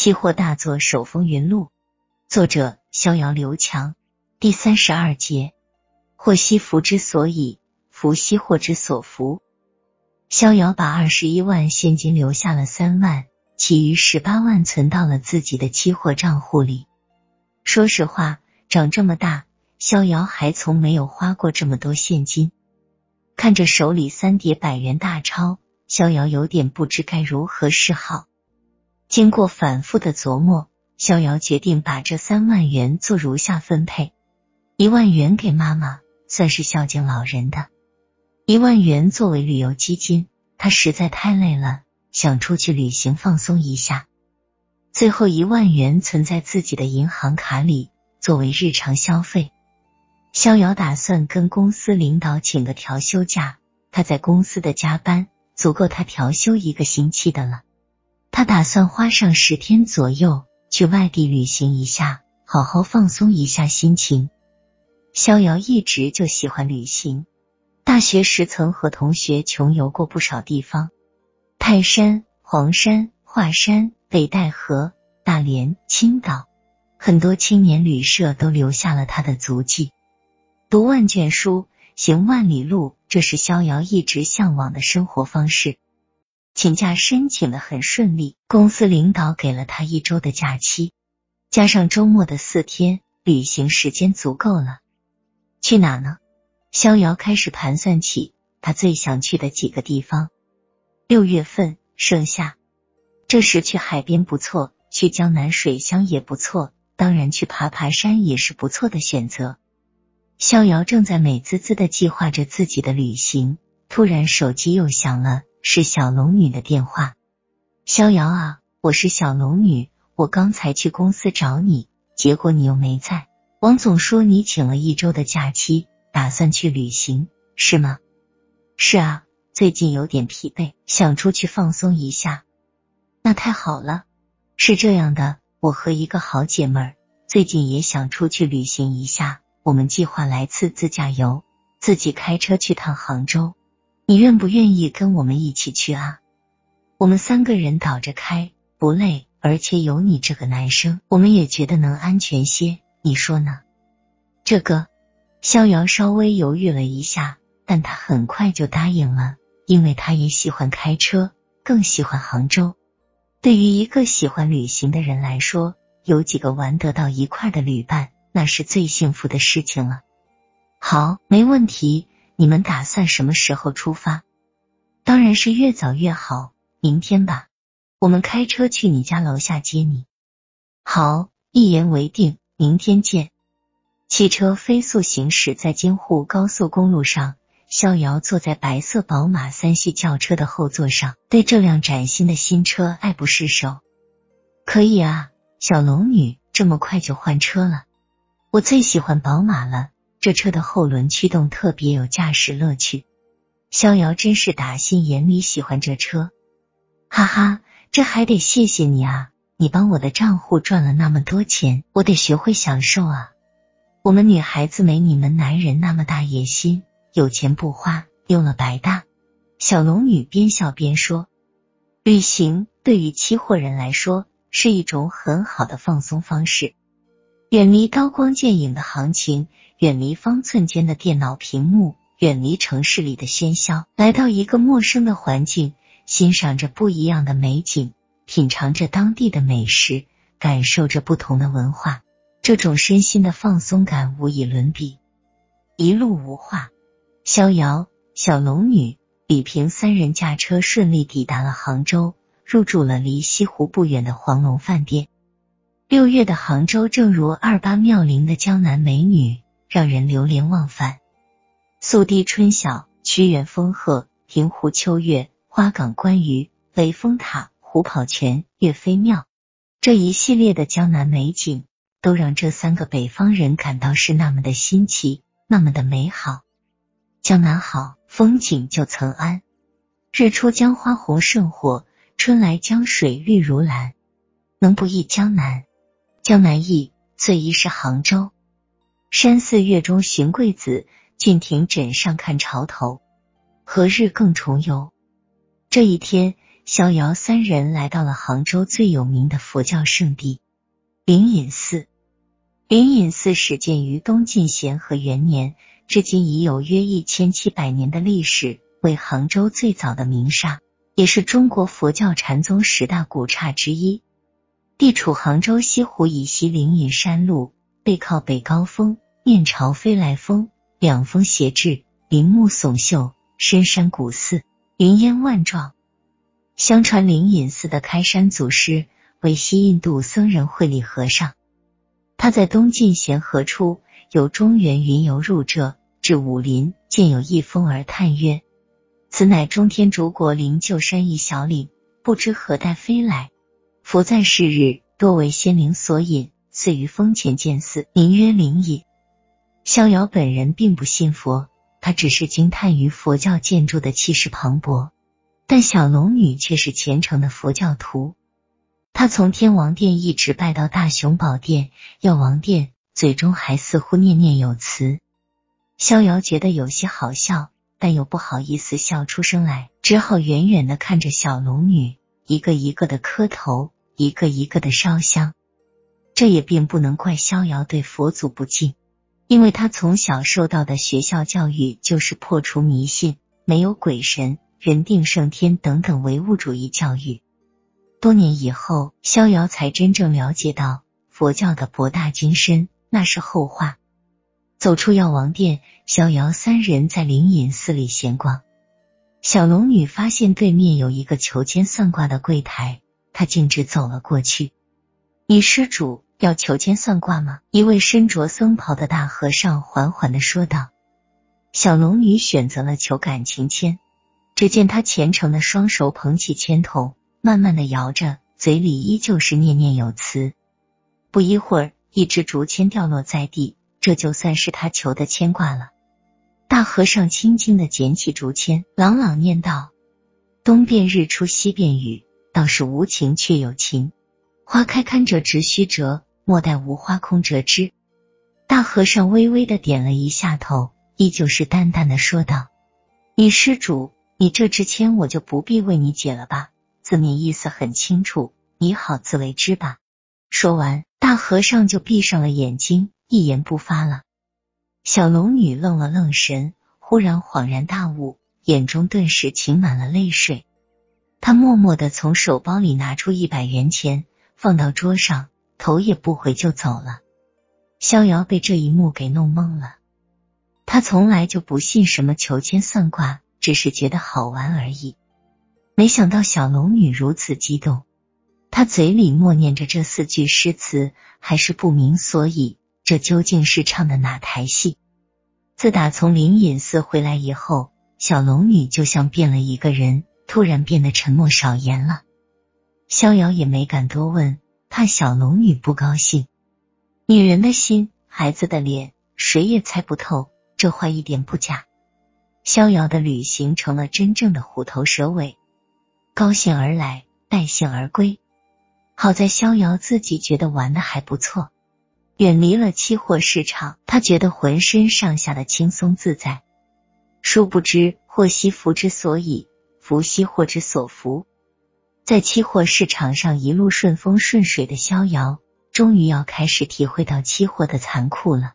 期货大作手风云录，作者逍遥刘强，第三十二节。祸兮福之所以，福兮祸之所伏。逍遥把二十一万现金留下了三万，其余十八万存到了自己的期货账户里。说实话，长这么大，逍遥还从没有花过这么多现金。看着手里三叠百元大钞，逍遥有点不知该如何是好。经过反复的琢磨，逍遥决定把这三万元做如下分配：一万元给妈妈，算是孝敬老人的；一万元作为旅游基金，他实在太累了，想出去旅行放松一下；最后一万元存在自己的银行卡里，作为日常消费。逍遥打算跟公司领导请个调休假，他在公司的加班足够他调休一个星期的了。他打算花上十天左右去外地旅行一下，好好放松一下心情。逍遥一直就喜欢旅行，大学时曾和同学穷游过不少地方：泰山、黄山、华山、北戴河、大连、青岛，很多青年旅社都留下了他的足迹。读万卷书，行万里路，这是逍遥一直向往的生活方式。请假申请的很顺利，公司领导给了他一周的假期，加上周末的四天，旅行时间足够了。去哪呢？逍遥开始盘算起他最想去的几个地方。六月份盛夏，这时去海边不错，去江南水乡也不错，当然去爬爬山也是不错的选择。逍遥正在美滋滋的计划着自己的旅行，突然手机又响了。是小龙女的电话，逍遥啊，我是小龙女，我刚才去公司找你，结果你又没在。王总说你请了一周的假期，打算去旅行，是吗？是啊，最近有点疲惫，想出去放松一下。那太好了，是这样的，我和一个好姐妹儿最近也想出去旅行一下，我们计划来次自驾游，自己开车去趟杭州。你愿不愿意跟我们一起去啊？我们三个人倒着开，不累，而且有你这个男生，我们也觉得能安全些。你说呢？这个逍遥稍微犹豫了一下，但他很快就答应了，因为他也喜欢开车，更喜欢杭州。对于一个喜欢旅行的人来说，有几个玩得到一块的旅伴，那是最幸福的事情了。好，没问题。你们打算什么时候出发？当然是越早越好，明天吧。我们开车去你家楼下接你。好，一言为定，明天见。汽车飞速行驶在京沪高速公路上，逍遥坐在白色宝马三系轿车的后座上，对这辆崭新的新车爱不释手。可以啊，小龙女，这么快就换车了？我最喜欢宝马了。这车的后轮驱动特别有驾驶乐趣，逍遥真是打心眼里喜欢这车，哈哈，这还得谢谢你啊！你帮我的账户赚了那么多钱，我得学会享受啊！我们女孩子没你们男人那么大野心，有钱不花，用了白搭。小龙女边笑边说：“旅行对于期货人来说是一种很好的放松方式，远离刀光剑影的行情。”远离方寸间的电脑屏幕，远离城市里的喧嚣，来到一个陌生的环境，欣赏着不一样的美景，品尝着当地的美食，感受着不同的文化，这种身心的放松感无以伦比。一路无话，逍遥、小龙女、李平三人驾车顺利抵达了杭州，入住了离西湖不远的黄龙饭店。六月的杭州，正如二八妙龄的江南美女。让人流连忘返。宿堤春晓，曲园风荷，平湖秋月，花港观鱼，雷峰塔，虎跑泉，岳飞庙，这一系列的江南美景，都让这三个北方人感到是那么的新奇，那么的美好。江南好，风景就曾谙。日出江花红胜火，春来江水绿如蓝。能不忆江南？江南忆，最忆是杭州。山寺月中寻桂子，郡亭枕上看潮头。何日更重游？这一天，逍遥三人来到了杭州最有名的佛教圣地灵隐寺。灵隐寺始建于东晋咸和元年，至今已有约一千七百年的历史，为杭州最早的名刹，也是中国佛教禅宗十大古刹之一。地处杭州西湖以西灵隐山路，背靠北高峰，面朝飞来峰，两峰斜峙，林木耸秀，深山古寺，云烟万状。相传灵隐寺的开山祖师为西印度僧人慧理和尚。他在东晋咸和初，由中原云游入浙，至武林，见有一峰而叹曰：“此乃中天竺国灵鹫山一小岭，不知何待飞来。佛在世日，多为仙灵所引，遂于峰前建寺，名曰灵隐。”逍遥本人并不信佛，他只是惊叹于佛教建筑的气势磅礴。但小龙女却是虔诚的佛教徒。他从天王殿一直拜到大雄宝殿、药王殿，嘴中还似乎念念有词。逍遥觉得有些好笑，但又不好意思笑出声来，只好远远的看着小龙女，一个一个的磕头，一个一个的烧香。这也并不能怪逍遥对佛祖不敬，因为他从小受到的学校教育就是破除迷信，没有鬼神、人定胜天等等唯物主义教育。多年以后，逍遥才真正了解到佛教的博大精深，那是后话。走出药王殿，逍遥三人在灵隐寺里闲逛。小龙女发现对面有一个求签算卦的柜台，他径直走了过去。你施主要求签算卦吗？一位身着僧袍的大和尚缓缓的说道。小龙女选择了求感情签，只见他虔诚的双手捧起签筒。慢慢的摇着，嘴里依旧是念念有词。不一会儿，一支竹签掉落在地，这就算是他求的牵挂了。大和尚轻轻的捡起竹签，朗朗念道：“东边日出西边雨，倒是无情却有情。花开堪折直须折，莫待无花空折枝。”大和尚微微的点了一下头，依旧是淡淡的说道：“你施主，你这支签我就不必为你解了吧。”字面意思很清楚，你好自为之吧。说完，大和尚就闭上了眼睛，一言不发了。小龙女愣了愣神，忽然恍然大悟，眼中顿时噙满了泪水。他默默的从手包里拿出一百元钱，放到桌上，头也不回就走了。逍遥被这一幕给弄懵了。他从来就不信什么求签算卦，只是觉得好玩而已。没想到小龙女如此激动，她嘴里默念着这四句诗词，还是不明所以。这究竟是唱的哪台戏？自打从灵隐寺回来以后，小龙女就像变了一个人，突然变得沉默少言了。逍遥也没敢多问，怕小龙女不高兴。女人的心，孩子的脸，谁也猜不透。这话一点不假。逍遥的旅行成了真正的虎头蛇尾。高兴而来，败兴而归。好在逍遥自己觉得玩的还不错，远离了期货市场，他觉得浑身上下的轻松自在。殊不知，祸兮福之所以，福兮祸之所伏。在期货市场上一路顺风顺水的逍遥，终于要开始体会到期货的残酷了。